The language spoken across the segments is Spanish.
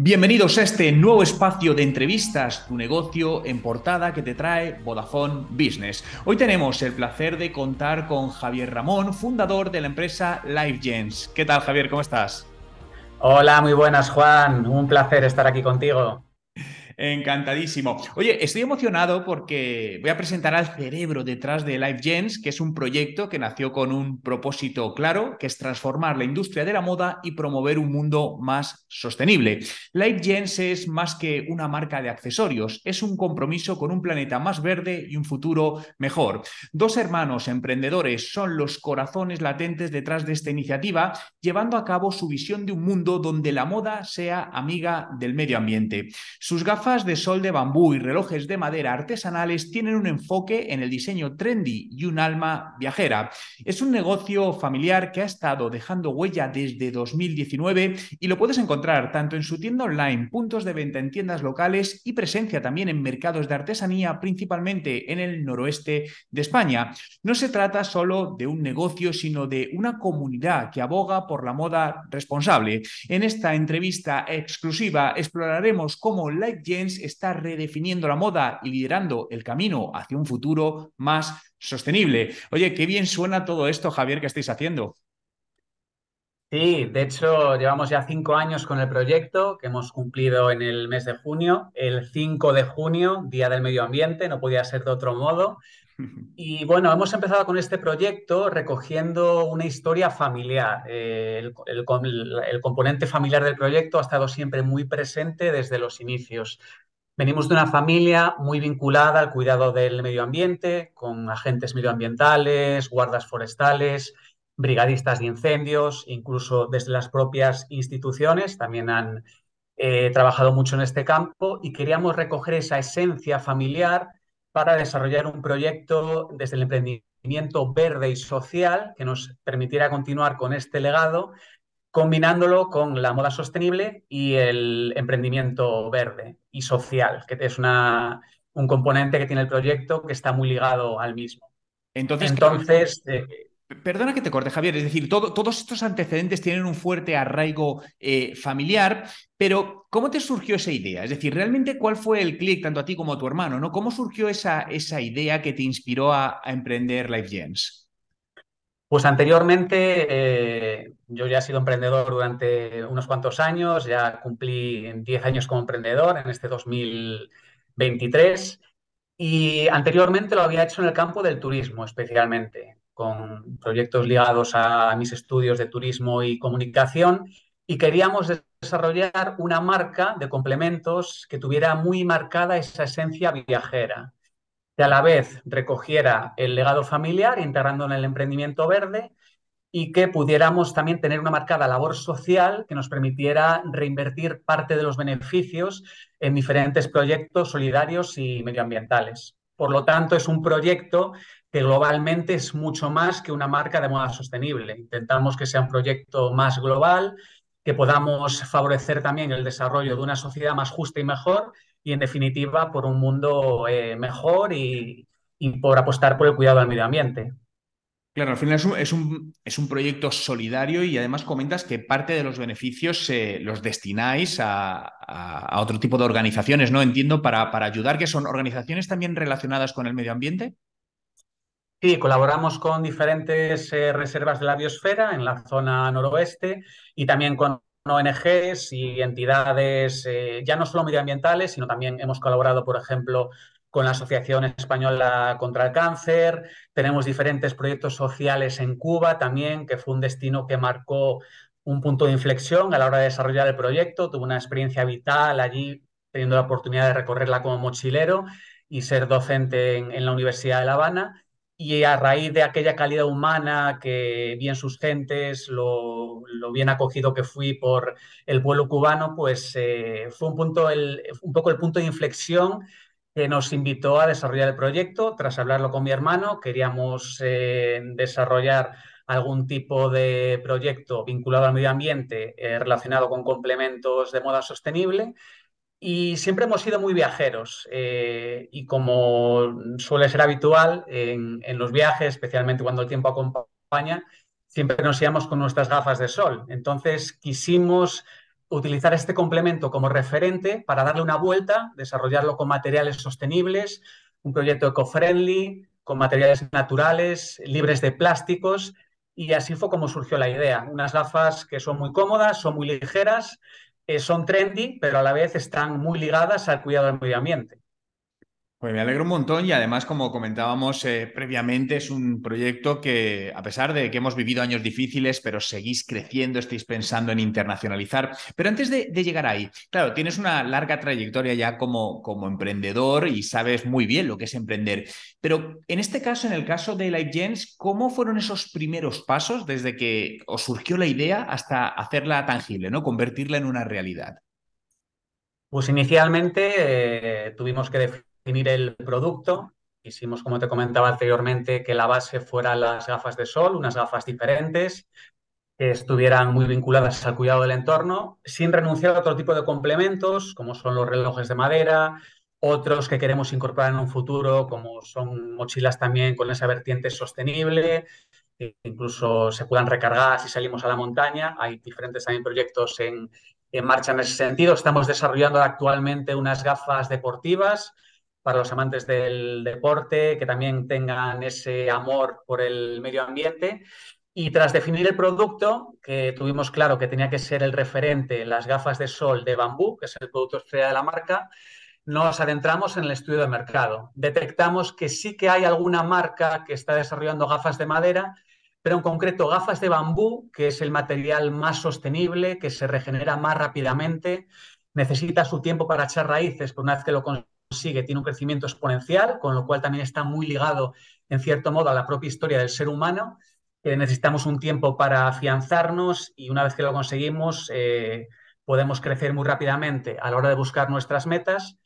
Bienvenidos a este nuevo espacio de entrevistas, tu negocio en portada que te trae Vodafone Business. Hoy tenemos el placer de contar con Javier Ramón, fundador de la empresa LiveGens. ¿Qué tal Javier? ¿Cómo estás? Hola, muy buenas Juan. Un placer estar aquí contigo. Encantadísimo. Oye, estoy emocionado porque voy a presentar al cerebro detrás de LifeGens, que es un proyecto que nació con un propósito claro, que es transformar la industria de la moda y promover un mundo más sostenible. LifeGens es más que una marca de accesorios, es un compromiso con un planeta más verde y un futuro mejor. Dos hermanos emprendedores son los corazones latentes detrás de esta iniciativa, llevando a cabo su visión de un mundo donde la moda sea amiga del medio ambiente. Sus gafas de sol de bambú y relojes de madera artesanales tienen un enfoque en el diseño trendy y un alma viajera. Es un negocio familiar que ha estado dejando huella desde 2019 y lo puedes encontrar tanto en su tienda online, puntos de venta en tiendas locales y presencia también en mercados de artesanía, principalmente en el noroeste de España. No se trata solo de un negocio, sino de una comunidad que aboga por la moda responsable. En esta entrevista exclusiva exploraremos cómo Está redefiniendo la moda y liderando el camino hacia un futuro más sostenible. Oye, qué bien suena todo esto, Javier, que estáis haciendo. Sí, de hecho, llevamos ya cinco años con el proyecto que hemos cumplido en el mes de junio. El 5 de junio, Día del Medio Ambiente, no podía ser de otro modo. Y bueno, hemos empezado con este proyecto recogiendo una historia familiar. Eh, el, componente familiar del proyecto ha estado siempre muy presente desde los inicios. Venimos de una familia muy vinculada al cuidado del medio ambiente, con agentes medioambientales, guardas forestales, brigadistas de incendios, incluso desde las propias instituciones también han eh, trabajado mucho en este campo y queríamos recoger esa esencia familiar para desarrollar un proyecto desde el emprendimiento verde y social que nos permitiera continuar con este legado, combinándolo con la moda sostenible y el emprendimiento verde y social, que es una, un componente que tiene el proyecto que está muy ligado al mismo. Entonces, Entonces eh, Perdona que te corte, Javier. Es decir, todos estos antecedentes tienen un fuerte arraigo eh, familiar, pero ¿cómo te surgió esa idea? Es decir, realmente, ¿cuál fue el clic tanto a ti como a tu hermano? ¿no? ¿Cómo surgió esa, idea que te inspiró a, emprender LifeGens? Pues anteriormente eh, yo ya he sido emprendedor durante unos cuantos años, ya cumplí 10 años como emprendedor en este 2023 y anteriormente lo había hecho en el campo del turismo especialmente con proyectos ligados a mis estudios de turismo y comunicación y queríamos desarrollar una marca de complementos que tuviera muy marcada esa esencia viajera, que a la vez recogiera el legado familiar integrando en el emprendimiento verde y que pudiéramos también tener una marcada labor social que nos permitiera reinvertir parte de los beneficios en diferentes proyectos solidarios y medioambientales. Por lo tanto, es un proyecto que globalmente es mucho más que una marca de moda sostenible. Intentamos que sea un proyecto más global, que podamos favorecer también el desarrollo de una sociedad más justa y mejor y, en definitiva, por un mundo eh, mejor y, por apostar por el cuidado del medio ambiente. Claro, al final es un, es un, proyecto solidario y además comentas que parte de los beneficios los destináis a, otro tipo de organizaciones, ¿no? Entiendo, para, para ayudar, que son organizaciones también relacionadas con el medio ambiente. Sí, colaboramos con diferentes eh, reservas de la biosfera en la zona noroeste y también con ONGs y entidades eh, ya no solo medioambientales, sino también hemos colaborado, por ejemplo, con la Asociación Española contra el Cáncer. Tenemos diferentes proyectos sociales en Cuba también, que fue un destino que marcó un punto de inflexión a la hora de desarrollar el proyecto. Tuve una experiencia vital allí, teniendo la oportunidad de recorrerla como mochilero y ser docente en la Universidad de La Habana y a raíz de aquella calidad humana que bien sus gentes, lo, bien acogido que fui por el pueblo cubano, pues eh, fue un, punto un poco el punto de inflexión que nos invitó a desarrollar el proyecto. Tras hablarlo con mi hermano, queríamos eh, desarrollar algún tipo de proyecto vinculado al medio ambiente eh, relacionado con complementos de moda sostenible y siempre hemos sido muy viajeros eh, y como suele ser habitual en, los viajes, especialmente cuando el tiempo acompaña, siempre nos íbamos con nuestras gafas de sol. Entonces quisimos utilizar este complemento como referente para darle una vuelta, desarrollarlo con materiales sostenibles, un proyecto eco-friendly, con materiales naturales, libres de plásticos, y así fue como surgió la idea. Unas gafas que son muy cómodas, son muy ligeras, eh, son trendy, pero a la vez están muy ligadas al cuidado del medio ambiente. Pues me alegro un montón y además, como comentábamos eh, previamente, es un proyecto que, a pesar de que hemos vivido años difíciles, pero seguís creciendo, estáis pensando en internacionalizar. Pero antes de, llegar ahí, claro, tienes una larga trayectoria ya como, como emprendedor y sabes muy bien lo que es emprender. Pero en este caso, en el caso de LifeGens, ¿cómo fueron esos primeros pasos desde que os surgió la idea hasta hacerla tangible, ¿no? convertirla en una realidad? Pues inicialmente eh, tuvimos que definir definir el producto. Quisimos, como te comentaba anteriormente, que la base fuera las gafas de sol, unas gafas diferentes, que estuvieran muy vinculadas al cuidado del entorno, sin renunciar a otro tipo de complementos, como son los relojes de madera, otros que queremos incorporar en un futuro, como son mochilas también con esa vertiente sostenible, que incluso se puedan recargar si salimos a la montaña. Hay diferentes también proyectos en, en marcha en ese sentido. Estamos desarrollando actualmente unas gafas deportivas para los amantes del deporte, que también tengan ese amor por el medio ambiente. Y tras definir el producto, que tuvimos claro que tenía que ser el referente, las gafas de sol de bambú, que es el producto estrella de la marca, nos adentramos en el estudio de mercado. Detectamos que sí que hay alguna marca que está desarrollando gafas de madera, pero en concreto gafas de bambú, que es el material más sostenible, que se regenera más rápidamente, necesita su tiempo para echar raíces, pero una vez que lo sigue, tiene un crecimiento exponencial, con lo cual también está muy ligado, en cierto modo, a la propia historia del ser humano. que necesitamos un tiempo para afianzarnos y una vez que lo conseguimos, eh, podemos crecer muy rápidamente a la hora de buscar nuestras metas.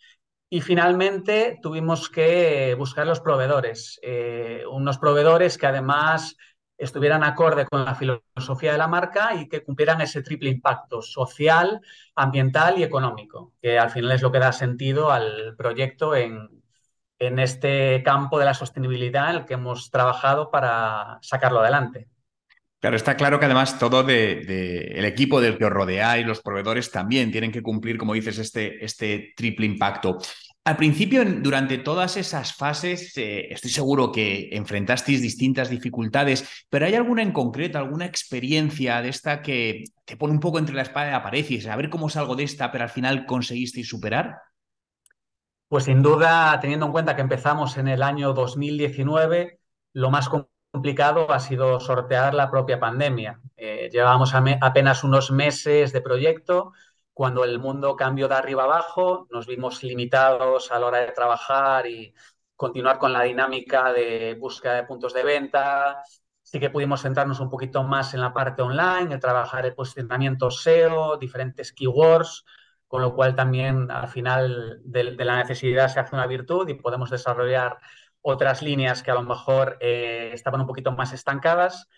Y finalmente tuvimos que buscar los proveedores, eh, unos proveedores que además estuvieran acorde con la filosofía de la marca y que cumplieran ese triple impacto social, ambiental y económico, que al final es lo que da sentido al proyecto en, en este campo de la sostenibilidad en el que hemos trabajado para sacarlo adelante. Claro, está claro que además todo el equipo del que os rodeáis, los proveedores también tienen que cumplir, como dices, este, este triple impacto. Al principio, durante todas esas fases, eh, estoy seguro que enfrentasteis distintas dificultades, pero ¿hay alguna en concreto, alguna experiencia de esta que te pone un poco entre la espada y la pared a ver cómo salgo de esta, pero al final conseguisteis superar? Pues sin duda, teniendo en cuenta que empezamos en el año 2019, lo más complicado ha sido sortear la propia pandemia. Eh, llevábamos apenas unos meses de proyecto cuando el mundo cambió de arriba abajo, nos vimos limitados a la hora de trabajar y continuar con la dinámica de búsqueda de puntos de venta. Sí que pudimos centrarnos un poquito más en la parte online, en trabajar el posicionamiento SEO, diferentes keywords, con lo cual también al final de, la necesidad se hace una virtud y podemos desarrollar otras líneas que a lo mejor eh, estaban un poquito más estancadas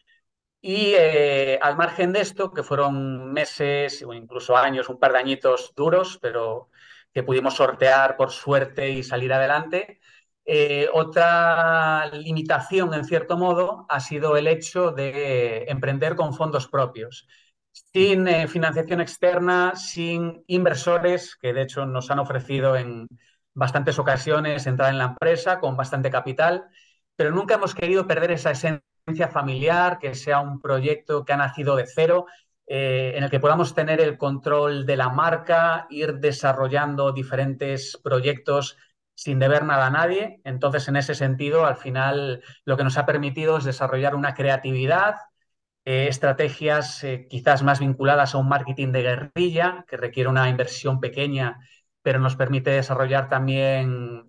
y eh, al margen de esto, que fueron meses o incluso años, un par de añitos duros, pero que pudimos sortear por suerte y salir adelante, eh, otra limitación, en cierto modo, ha sido el hecho de emprender con fondos propios, sin eh, financiación externa, sin inversores, que de hecho nos han ofrecido en bastantes ocasiones entrar en la empresa con bastante capital, pero nunca hemos querido perder esa esencia familiar, que sea un proyecto que ha nacido de cero, eh, en el que podamos tener el control de la marca, ir desarrollando diferentes proyectos sin deber nada a nadie. Entonces, en ese sentido, al final, lo que nos ha permitido es desarrollar una creatividad, eh, estrategias eh, quizás más vinculadas a un marketing de guerrilla, que requiere una inversión pequeña, pero nos permite desarrollar también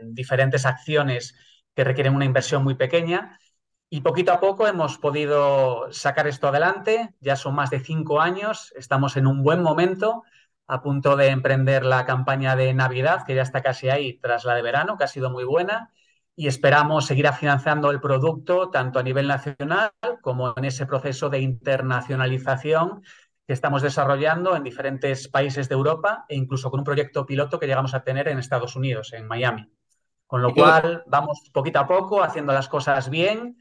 diferentes acciones que requieren una inversión muy pequeña y poquito a poco hemos podido sacar esto adelante. Ya son más de cinco años, estamos en un buen momento, a punto de emprender la campaña de Navidad, que ya está casi ahí tras la de verano, que ha sido muy buena. Y esperamos seguir afianzando el producto tanto a nivel nacional como en ese proceso de internacionalización que estamos desarrollando en diferentes países de Europa e incluso con un proyecto piloto que llegamos a tener en Estados Unidos, en Miami. Con lo cual, vamos poquito a poco haciendo las cosas bien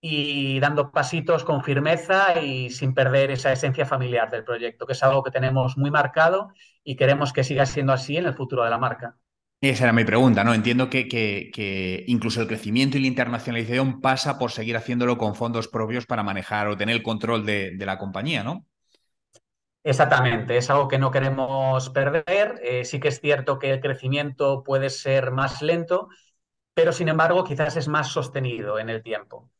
y dando pasitos con firmeza y sin perder esa esencia familiar del proyecto, que es algo que tenemos muy marcado y queremos que siga siendo así en el futuro de la marca. Esa era mi pregunta, ¿no? Entiendo que, que, incluso el crecimiento y la internacionalización pasa por seguir haciéndolo con fondos propios para manejar o tener el control de, de la compañía, ¿no? Exactamente, es algo que no queremos perder. Eh, sí que es cierto que el crecimiento puede ser más lento, pero sin embargo quizás es más sostenido en el tiempo.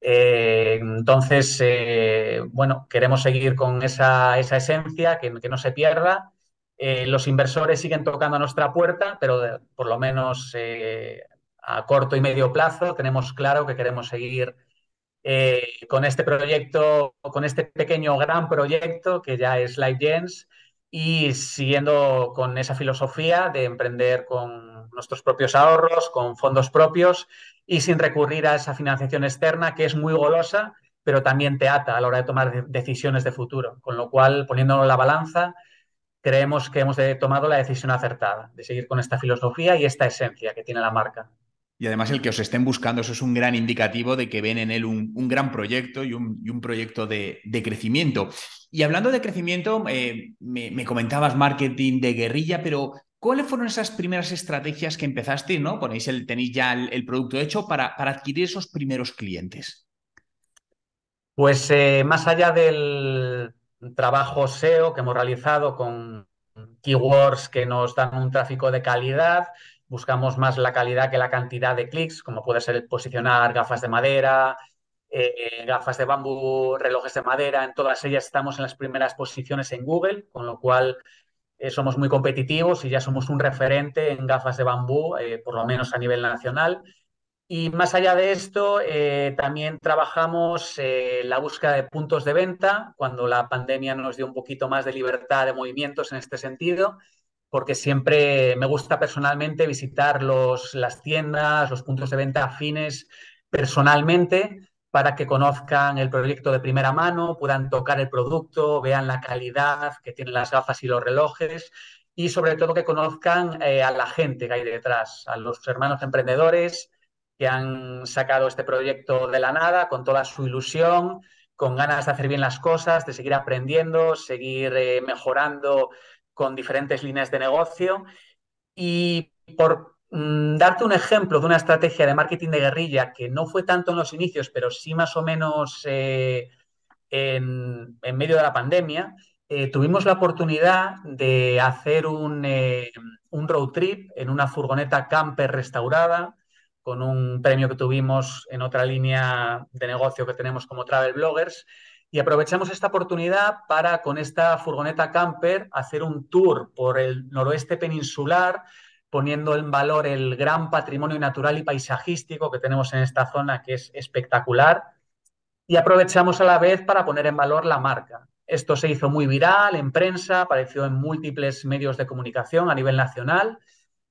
Eh, entonces, eh, bueno, queremos seguir con esa, esa esencia, que, no se pierda. los inversores siguen tocando a nuestra puerta, pero por lo menos a corto y medio plazo tenemos claro que queremos seguir eh, con este proyecto, con este pequeño gran proyecto que ya es LiveGens y siguiendo con esa filosofía de emprender con nuestros propios ahorros, con fondos propios y sin recurrir a esa financiación externa que es muy golosa, pero también te ata a la hora de tomar decisiones de futuro. Con lo cual, poniéndolo en la balanza, creemos que hemos tomado la decisión acertada de seguir con esta filosofía y esta esencia que tiene la marca. Y además el que os estén buscando, eso es un gran indicativo de que ven en él un, gran proyecto y un, proyecto de, crecimiento. Y hablando de crecimiento, eh, me, comentabas marketing de guerrilla, pero ¿cuáles fueron esas primeras estrategias que empezaste? ¿no? Ponéis el, tenéis ya el, producto hecho para, adquirir esos primeros clientes. Pues eh, más allá del trabajo SEO que hemos realizado con keywords que nos dan un tráfico de calidad, buscamos más la calidad que la cantidad de clics, como puede ser posicionar gafas de madera, eh, gafas de bambú, relojes de madera, en todas ellas estamos en las primeras posiciones en Google, con lo cual eh, somos muy competitivos y ya somos un referente en gafas de bambú, eh, por lo menos a nivel nacional. Y más allá de esto, también trabajamos la búsqueda de puntos de venta, cuando la pandemia nos dio un poquito más de libertad de movimientos en este sentido porque siempre me gusta personalmente visitar los, las tiendas, los puntos de venta afines personalmente para que conozcan el proyecto de primera mano, puedan tocar el producto, vean la calidad que tienen las gafas y los relojes y sobre todo que conozcan eh, a la gente que hay detrás, a los hermanos emprendedores que han sacado este proyecto de la nada con toda su ilusión, con ganas de hacer bien las cosas, de seguir aprendiendo, seguir eh, mejorando con diferentes líneas de negocio. Y por darte un ejemplo de una estrategia de marketing de guerrilla que no fue tanto en los inicios, pero sí más o menos eh, en, medio de la pandemia, eh, tuvimos la oportunidad de hacer eh, un road trip en una furgoneta camper restaurada con un premio que tuvimos en otra línea de negocio que tenemos como Travel Bloggers y aprovechamos esta oportunidad para, con esta furgoneta camper, hacer un tour por el noroeste peninsular, poniendo en valor el gran patrimonio natural y paisajístico que tenemos en esta zona, que es espectacular. Y aprovechamos a la vez para poner en valor la marca. Esto se hizo muy viral en prensa, apareció en múltiples medios de comunicación a nivel nacional,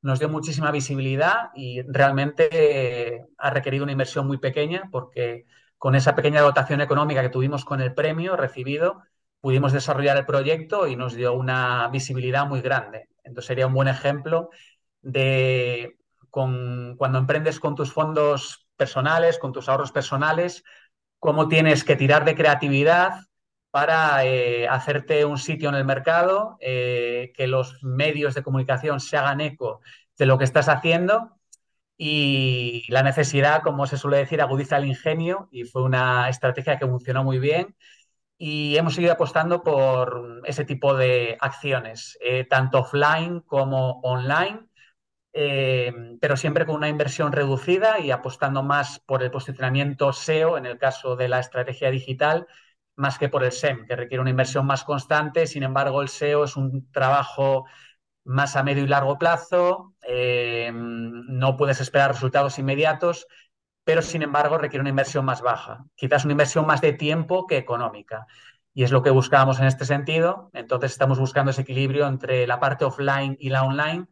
nos dio muchísima visibilidad y realmente eh, ha requerido una inversión muy pequeña porque con esa pequeña dotación económica que tuvimos con el premio recibido, pudimos desarrollar el proyecto y nos dio una visibilidad muy grande. Entonces sería un buen ejemplo de cuando emprendes con tus fondos personales, con tus ahorros personales, cómo tienes que tirar de creatividad para eh, hacerte un sitio en el mercado, eh, que los medios de comunicación se hagan eco de lo que estás haciendo. Y la necesidad, como se suele decir, agudiza el ingenio y fue una estrategia que funcionó muy bien. Y hemos seguido apostando por ese tipo de acciones, eh, tanto offline como online, eh, pero siempre con una inversión reducida y apostando más por el posicionamiento SEO en el caso de la estrategia digital, más que por el SEM, que requiere una inversión más constante. Sin embargo, el SEO es un trabajo más a medio y largo plazo, eh, no puedes esperar resultados inmediatos, pero sin embargo requiere una inversión más baja, quizás una inversión más de tiempo que económica. Y es lo que buscábamos en este sentido. Entonces estamos buscando ese equilibrio entre la parte offline y la online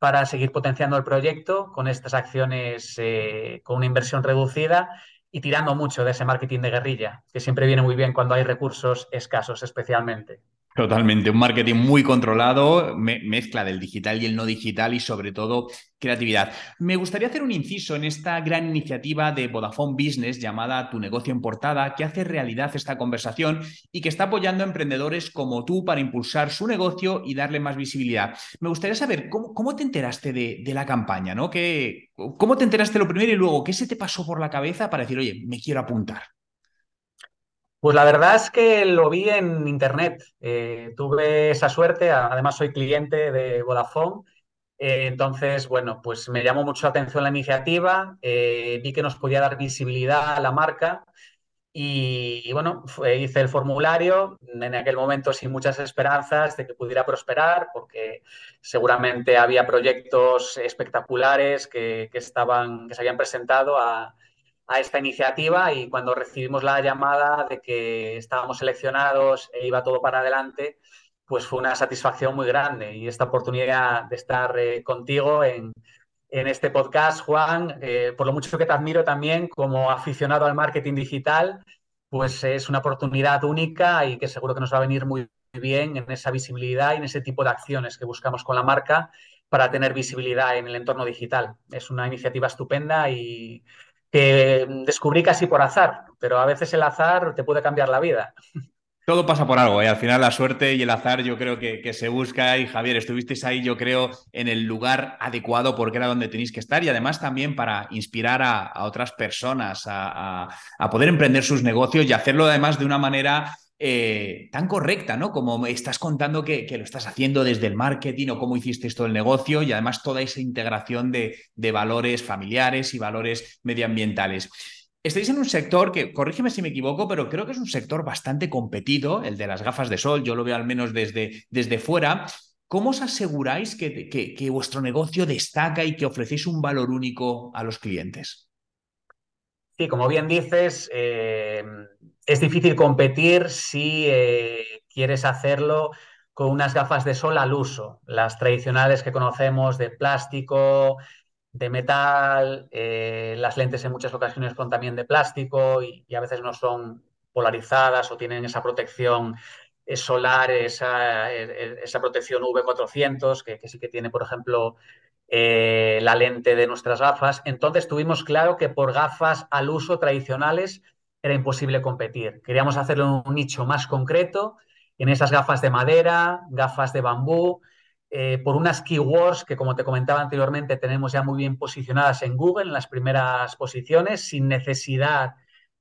para seguir potenciando el proyecto con estas acciones eh, con una inversión reducida y tirando mucho de ese marketing de guerrilla, que siempre viene muy bien cuando hay recursos escasos especialmente. Totalmente, un marketing muy controlado, mezcla del digital y el no digital y sobre todo creatividad. Me gustaría hacer un inciso en esta gran iniciativa de Vodafone Business llamada Tu negocio en portada, que hace realidad esta conversación y que está apoyando a emprendedores como tú para impulsar su negocio y darle más visibilidad. Me gustaría saber cómo, te enteraste de, la campaña, ¿no? ¿Cómo te enteraste lo primero y luego qué se te pasó por la cabeza para decir, oye, me quiero apuntar? Pues la verdad es que lo vi en internet. Eh, tuve esa suerte, además soy cliente de Vodafone. Eh, entonces, bueno, pues me llamó mucho la atención la iniciativa, eh, vi que nos podía dar visibilidad a la marca y, bueno, hice el formulario en aquel momento sin muchas esperanzas de que pudiera prosperar porque seguramente había proyectos espectaculares que, que estaban, que se habían presentado a, a esta iniciativa y cuando recibimos la llamada de que estábamos seleccionados e iba todo para adelante, pues fue una satisfacción muy grande y esta oportunidad de estar eh, contigo en, este podcast, Juan, eh, por lo mucho que te admiro también como aficionado al marketing digital, pues es una oportunidad única y que seguro que nos va a venir muy bien en esa visibilidad y en ese tipo de acciones que buscamos con la marca para tener visibilidad en el entorno digital. Es una iniciativa estupenda y que descubrí casi por azar, pero a veces el azar te puede cambiar la vida. Todo pasa por algo, y ¿eh? al final la suerte y el azar yo creo que, se busca y Javier, estuvisteis ahí yo creo en el lugar adecuado porque era donde tenéis que estar y además también para inspirar a, otras personas a, poder emprender sus negocios y hacerlo además de una manera eh, tan correcta, ¿no? Como estás contando que, lo estás haciendo desde el marketing o cómo hiciste todo el negocio y además toda esa integración de, valores familiares y valores medioambientales. Estáis en un sector que, corrígeme si me equivoco, pero creo que es un sector bastante competido, el de las gafas de sol, yo lo veo al menos desde, desde fuera. ¿Cómo os aseguráis que, que vuestro negocio destaca y que ofrecéis un valor único a los clientes? Sí, como bien dices, eh, es difícil competir si eh, quieres hacerlo con unas gafas de sol al uso, las tradicionales que conocemos de plástico, de metal, eh, las lentes en muchas ocasiones son también de plástico y, a veces no son polarizadas o tienen esa protección solar, esa, esa protección V400, que, que sí que tiene, por ejemplo, eh, la lente de nuestras gafas. Entonces tuvimos claro que por gafas al uso tradicionales era imposible competir. Queríamos hacerlo en un nicho más concreto, en esas gafas de madera, gafas de bambú, eh, por unas keywords que, como te comentaba anteriormente, tenemos ya muy bien posicionadas en Google, en las primeras posiciones, sin necesidad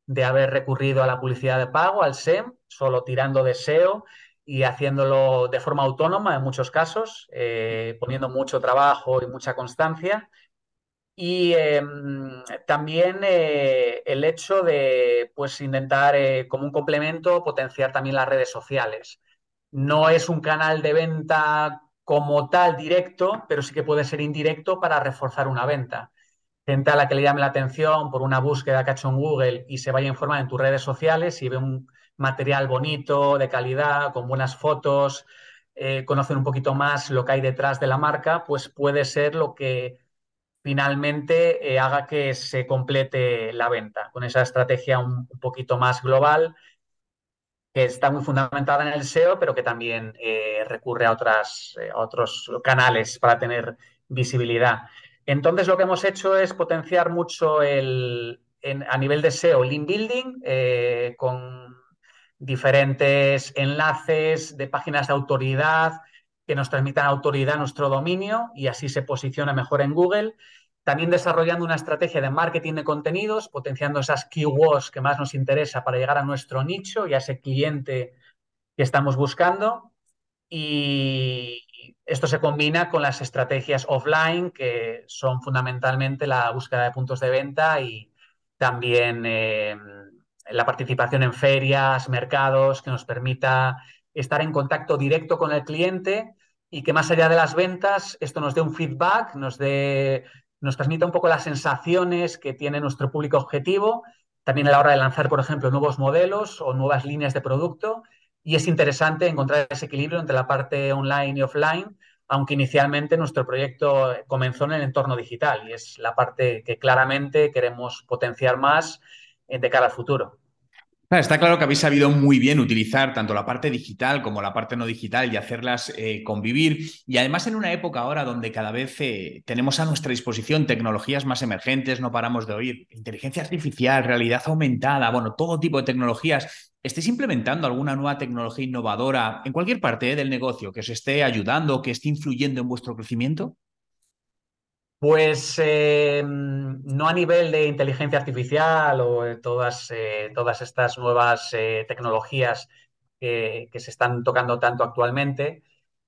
de haber recurrido a la publicidad de pago, al SEM, solo tirando de SEO y haciéndolo de forma autónoma en muchos casos, eh, poniendo mucho trabajo y mucha constancia. Y em, también eh, el hecho de pues, intentar eh, como un complemento potenciar también las redes sociales. No es un canal de venta como tal directo, pero sí que puede ser indirecto para reforzar una venta. Gente a la que le llame la atención por una búsqueda que ha hecho en Google y se vaya a en tus redes sociales y ve un, material bonito, de calidad, con buenas fotos, eh, conocer un poquito más lo que hay detrás de la marca, pues puede ser lo que finalmente eh, haga que se complete la venta con esa estrategia un, poquito más global que está muy fundamentada en el SEO, pero que también eh, recurre a, otras, a otros canales para tener visibilidad. Entonces, lo que hemos hecho es potenciar mucho el, a nivel de SEO, link building, con diferentes enlaces de páginas de autoridad que nos transmitan autoridad a nuestro dominio y así se posiciona mejor en Google. También desarrollando una estrategia de marketing de contenidos, potenciando esas keywords que más nos interesa para llegar a nuestro nicho y a ese cliente que estamos buscando. Y esto se combina con las estrategias offline, que son fundamentalmente la búsqueda de puntos de venta y también eh, la participación en ferias, mercados, que nos permita estar en contacto directo con el cliente y que más allá de las ventas, esto nos dé un feedback, nos, dé, nos transmita un poco las sensaciones que tiene nuestro público objetivo, también a la hora de lanzar, por ejemplo, nuevos modelos o nuevas líneas de producto. Y es interesante encontrar ese equilibrio entre la parte online y offline, aunque inicialmente nuestro proyecto comenzó en el entorno digital y es la parte que claramente queremos potenciar más eh, de cara al futuro. Está claro que habéis sabido muy bien utilizar tanto la parte digital como la parte no digital y hacerlas eh, convivir. Y además en una época ahora donde cada vez eh, tenemos a nuestra disposición tecnologías más emergentes, no paramos de oír inteligencia artificial, realidad aumentada, bueno, todo tipo de tecnologías. ¿Estáis implementando alguna nueva tecnología innovadora en cualquier parte eh, del negocio que os esté ayudando, que esté influyendo en vuestro crecimiento? Pues eh, no a nivel de inteligencia artificial o todas, eh, todas estas nuevas eh, tecnologías que se están tocando tanto actualmente,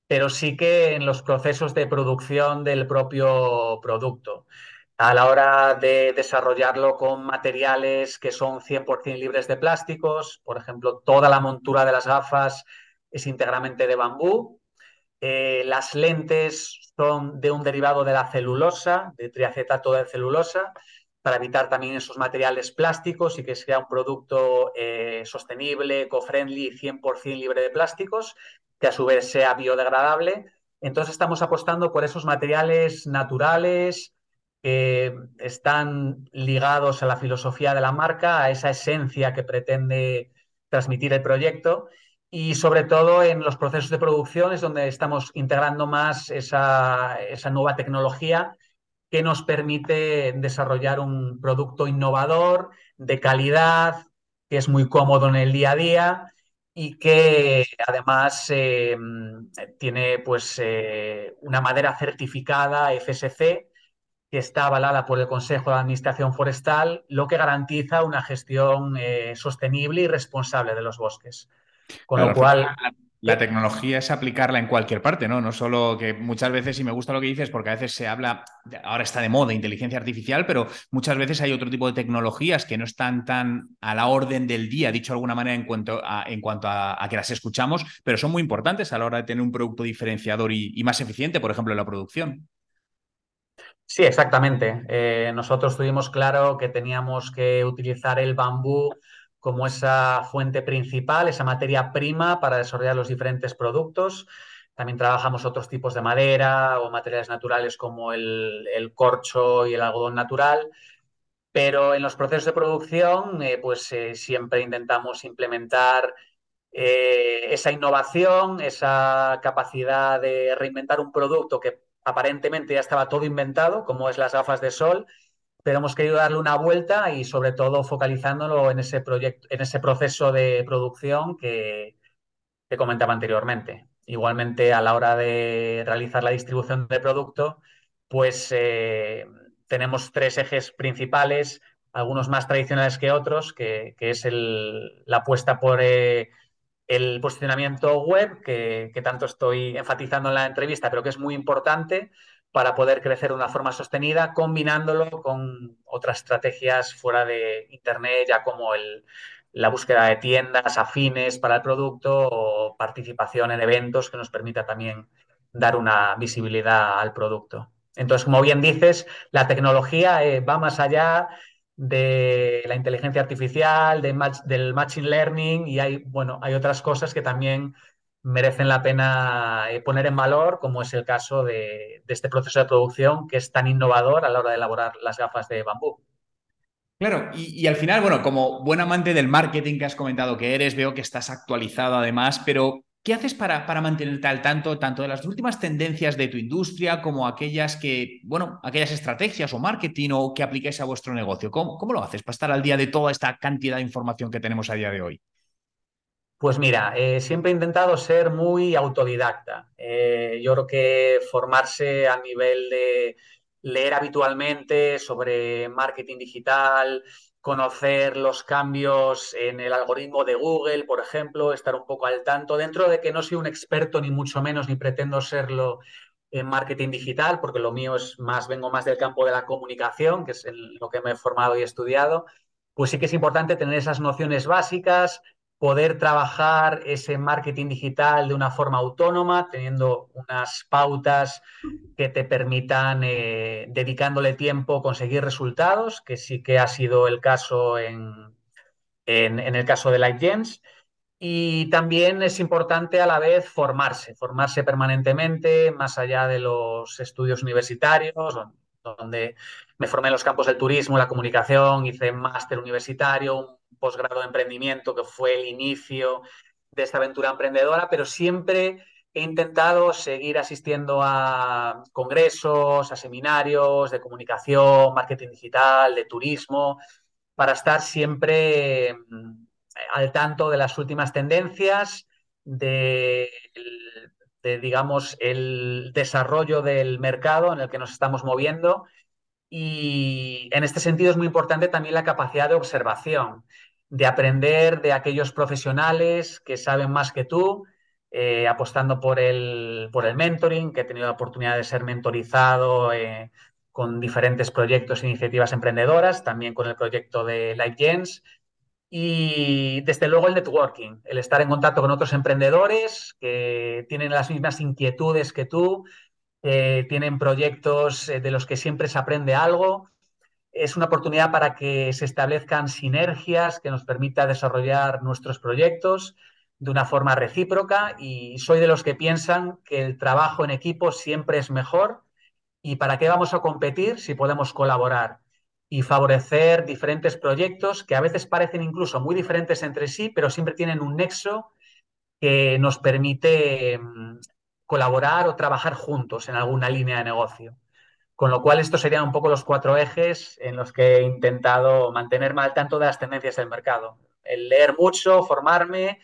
pero sí que en los procesos de producción del propio producto. A la hora de desarrollarlo con materiales que son 100% libres de plásticos, por ejemplo, toda la montura de las gafas es íntegramente de bambú, las lentes son de un derivado de la celulosa, de triacetato de celulosa, para evitar también esos materiales plásticos y que sea un producto eh, sostenible, eco-friendly y 100% libre de plásticos, que a su vez sea biodegradable. Entonces estamos apostando por esos materiales naturales que están ligados a la filosofía de la marca, a esa esencia que pretende transmitir el proyecto y sobre todo en los procesos de producción es donde estamos integrando más esa, nueva tecnología que nos permite desarrollar un producto innovador, de calidad, que es muy cómodo en el día a día y que además eh, tiene pues, eh, una madera certificada FSC que está avalada por el Consejo de Administración Forestal, lo que garantiza una gestión eh, sostenible y responsable de los bosques. Con lo cual. La, tecnología es aplicarla en cualquier parte, ¿no? No solo que muchas veces, y me gusta lo que dices, porque a veces se habla, ahora está de moda inteligencia artificial, pero muchas veces hay otro tipo de tecnologías que no están tan a la orden del día, dicho de alguna manera, en cuanto a, en cuanto a, que las escuchamos, pero son muy importantes a la hora de tener un producto diferenciador y, más eficiente, por ejemplo, en la producción. Sí, exactamente. Eh, nosotros tuvimos claro que teníamos que utilizar el bambú como esa fuente principal, esa materia prima para desarrollar los diferentes productos. También trabajamos otros tipos de madera o materiales naturales como el, corcho y el algodón natural. Pero en los procesos de producción, eh, pues eh, siempre intentamos implementar eh, esa innovación, esa capacidad de reinventar un producto que aparentemente ya estaba todo inventado, como es las gafas de sol, pero hemos querido darle una vuelta y sobre todo focalizándolo en ese proyecto, en ese proceso de producción que, que comentaba anteriormente. Igualmente, a la hora de realizar la distribución del producto, pues eh, tenemos tres ejes principales, algunos más tradicionales que otros, que, es la apuesta por eh, el posicionamiento web, que, que, tanto estoy enfatizando en la entrevista, pero que es muy importante, para poder crecer de una forma sostenida, combinándolo con otras estrategias fuera de Internet, ya como el, la búsqueda de tiendas afines para el producto o participación en eventos que nos permita también dar una visibilidad al producto. Entonces, como bien dices, la tecnología eh, va más allá de la inteligencia artificial, del machine learning y hay, bueno, hay otras cosas que también merecen la pena eh, poner en valor, como es el caso de, este proceso de producción que es tan innovador a la hora de elaborar las gafas de bambú. Claro, y, al final, bueno, como buen amante del marketing que has comentado que eres, veo que estás actualizado además, pero ¿qué haces para, para mantenerte al tanto tanto de las últimas tendencias de tu industria como aquellas que, bueno, aquellas estrategias o marketing o que apliquéis a vuestro negocio? ¿Cómo, cómo lo haces para estar al día de toda esta cantidad de información que tenemos a día de hoy? Pues mira, eh, siempre he intentado ser muy autodidacta. Eh, yo creo que formarse a nivel de leer habitualmente sobre marketing digital, conocer los cambios en el algoritmo de Google, por ejemplo, estar un poco al tanto, dentro de que no soy un experto ni mucho menos, ni pretendo serlo en marketing digital, porque lo mío es más, vengo más del campo de la comunicación, que es en lo que me he formado y estudiado, pues sí que es importante tener esas nociones básicas, poder trabajar ese marketing digital de una forma autónoma, teniendo unas pautas que te permitan, eh, dedicándole tiempo, conseguir resultados, que sí que ha sido el caso en, en, el caso de LightGems. Y también es importante a la vez formarse, formarse permanentemente, más allá de los estudios universitarios, donde me formé en los campos del turismo, la comunicación, hice máster universitario, posgrado de emprendimiento que fue el inicio de esta aventura emprendedora, pero siempre he intentado seguir asistiendo a congresos, a seminarios de comunicación, marketing digital, de turismo, para estar siempre mm, al tanto de las últimas tendencias, de, de, digamos, el desarrollo del mercado en el que nos estamos moviendo. Y en este sentido es muy importante también la capacidad de observación, de aprender de aquellos profesionales que saben más que tú, eh, apostando por el, por el mentoring, que he tenido la oportunidad de ser mentorizado eh, con diferentes proyectos e iniciativas emprendedoras, también con el proyecto de LifeGens. Y desde luego el networking, el estar en contacto con otros emprendedores que tienen las mismas inquietudes que tú, que tienen proyectos eh, de los que siempre se aprende algo. Es una oportunidad para que se establezcan sinergias que nos permita desarrollar nuestros proyectos de una forma recíproca y soy de los que piensan que el trabajo en equipo siempre es mejor y para qué vamos a competir si podemos colaborar y favorecer diferentes proyectos que a veces parecen incluso muy diferentes entre sí, pero siempre tienen un nexo que nos permite mm, colaborar o trabajar juntos en alguna línea de negocio. Con lo cual, estos serían un poco los cuatro ejes en los que he intentado mantenerme al tanto de las tendencias del mercado. El leer mucho, formarme,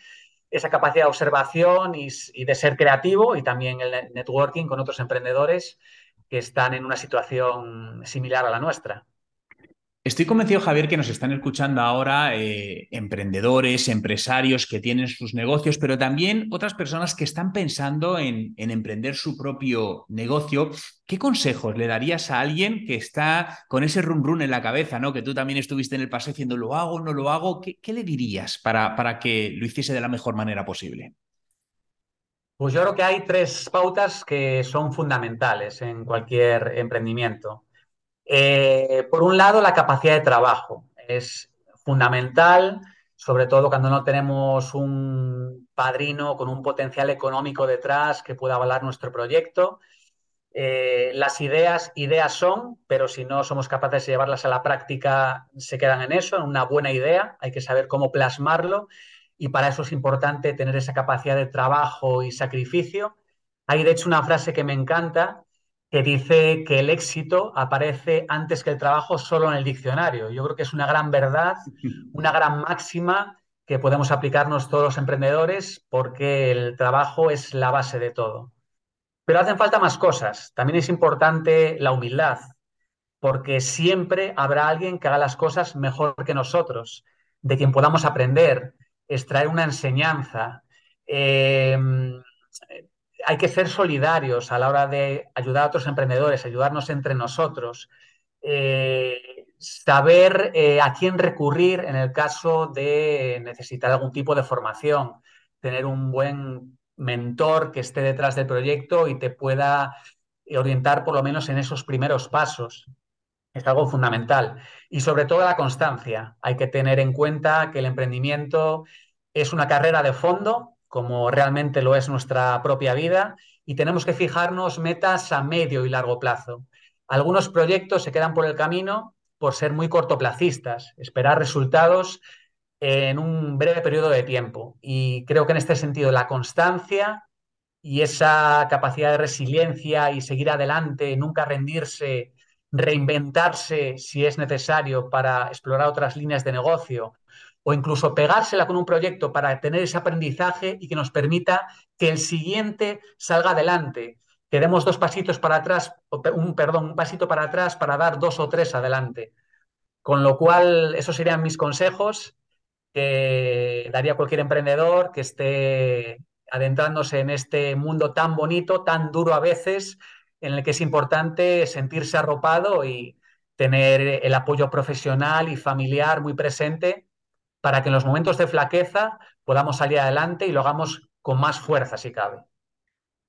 esa capacidad de observación y, de ser creativo y también el networking con otros emprendedores que están en una situación similar a la nuestra. Estoy convencido, Javier, que nos están escuchando ahora eh, emprendedores, empresarios que tienen sus negocios, pero también otras personas que están pensando en, emprender su propio negocio. ¿Qué consejos le darías a alguien que está con ese run run en la cabeza, ¿no? Que tú también estuviste en el paseo diciendo, ¿lo hago, no lo hago? ¿Qué, le dirías para, para que lo hiciese de la mejor manera posible? Pues yo creo que hay tres pautas que son fundamentales en cualquier emprendimiento. Eh, por un lado, la capacidad de trabajo es fundamental, sobre todo cuando no tenemos un padrino con un potencial económico detrás que pueda avalar nuestro proyecto. Eh, las ideas, ideas son, pero si no somos capaces de llevarlas a la práctica, se quedan en eso, en una buena idea. Hay que saber cómo plasmarlo y para eso es importante tener esa capacidad de trabajo y sacrificio. Hay de hecho una frase que me encanta que dice que el éxito aparece antes que el trabajo solo en el diccionario. Yo creo que es una gran verdad, una gran máxima que podemos aplicarnos todos los emprendedores porque el trabajo es la base de todo. Pero hacen falta más cosas. También es importante la humildad, porque siempre habrá alguien que haga las cosas mejor que nosotros, de quien podamos aprender, extraer una enseñanza. Eh, hay que ser solidarios a la hora de ayudar a otros emprendedores, ayudarnos entre nosotros, eh, saber eh, a quién recurrir en el caso de necesitar algún tipo de formación, tener un buen mentor que esté detrás del proyecto y te pueda orientar por lo menos en esos primeros pasos. Es algo fundamental. Y sobre todo la constancia. Hay que tener en cuenta que el emprendimiento es una carrera de fondo como realmente lo es nuestra propia vida, y tenemos que fijarnos metas a medio y largo plazo. Algunos proyectos se quedan por el camino por ser muy cortoplacistas, esperar resultados en un breve periodo de tiempo. Y creo que en este sentido la constancia y esa capacidad de resiliencia y seguir adelante, nunca rendirse, reinventarse si es necesario para explorar otras líneas de negocio o incluso pegársela con un proyecto para tener ese aprendizaje y que nos permita que el siguiente salga adelante, que demos dos pasitos para atrás, un, perdón, un pasito para atrás para dar dos o tres adelante. Con lo cual, esos serían mis consejos que daría cualquier emprendedor que esté adentrándose en este mundo tan bonito, tan duro a veces, en el que es importante sentirse arropado y tener el apoyo profesional y familiar muy presente para que en los momentos de flaqueza podamos salir adelante y lo hagamos con más fuerza si cabe.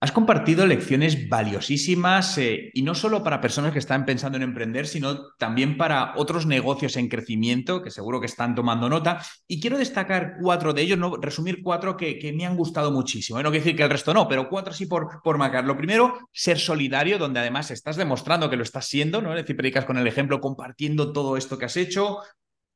Has compartido lecciones valiosísimas eh, y no solo para personas que están pensando en emprender, sino también para otros negocios en crecimiento que seguro que están tomando nota. Y quiero destacar cuatro de ellos, ¿no? resumir cuatro que, me han gustado muchísimo. ¿eh? No quiero decir que el resto no, pero cuatro sí por, por marcar. Lo primero, ser solidario, donde además estás demostrando que lo estás siendo, ¿no? es decir, predicas con el ejemplo compartiendo todo esto que has hecho.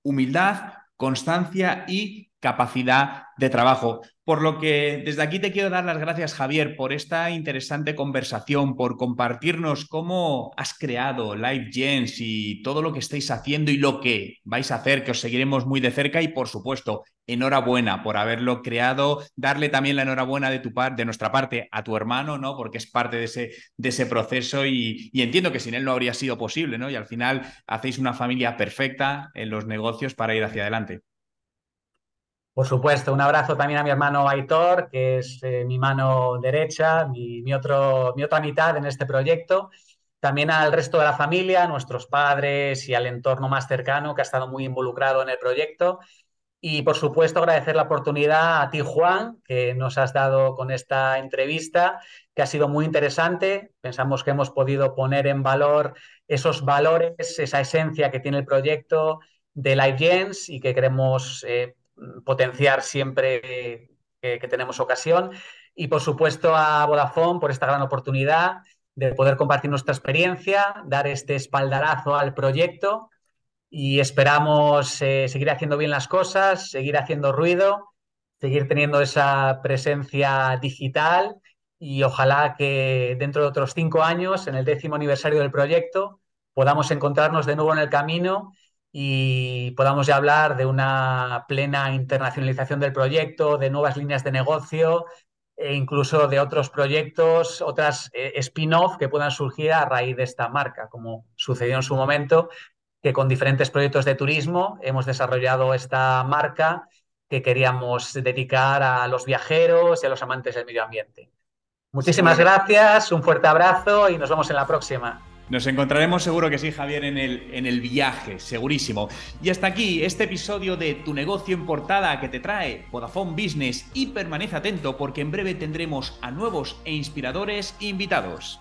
Humildad, constancia y capacidad de trabajo. Por lo que desde aquí te quiero dar las gracias, Javier, por esta interesante conversación, por compartirnos cómo has creado Live Gens y todo lo que estáis haciendo y lo que vais a hacer, que os seguiremos muy de cerca y, por supuesto, enhorabuena por haberlo creado. Darle también la enhorabuena de, tu parte, de nuestra parte a tu hermano, ¿no? Porque es parte de ese, de ese proceso y, y entiendo que sin él no habría sido posible, ¿no? Y al final hacéis una familia perfecta en los negocios para ir hacia adelante. Por supuesto, un abrazo también a mi hermano Aitor, que es eh, mi mano derecha, mi, otro, mi otra mitad en este proyecto. También al resto de la familia, nuestros padres y al entorno más cercano que ha estado muy involucrado en el proyecto. Y por supuesto agradecer la oportunidad a ti, Juan, que nos has dado con esta entrevista, que ha sido muy interesante. Pensamos que hemos podido poner en valor esos valores, esa esencia que tiene el proyecto de LiveGens y que queremos eh, potenciar siempre que, tenemos ocasión. Y por supuesto a Vodafone por esta gran oportunidad de poder compartir nuestra experiencia, dar este espaldarazo al proyecto y esperamos eh, seguir haciendo bien las cosas, seguir haciendo ruido, seguir teniendo esa presencia digital y ojalá que dentro de otros cinco años, en el décimo aniversario del proyecto, podamos encontrarnos de nuevo en el camino y podamos ya hablar de una plena internacionalización del proyecto, de nuevas líneas de negocio e incluso de otros proyectos, otras eh, spin-off que puedan surgir a raíz de esta marca, como sucedió en su momento, que con diferentes proyectos de turismo hemos desarrollado esta marca que queríamos dedicar a los viajeros y a los amantes del medio ambiente. Muchísimas gracias, un fuerte abrazo y nos vemos en la próxima. Nos encontraremos seguro que sí, Javier, en el, en el viaje, segurísimo. Y hasta aquí este episodio de Tu negocio en portada que te trae Vodafone Business y permanece atento porque en breve tendremos a nuevos e inspiradores invitados.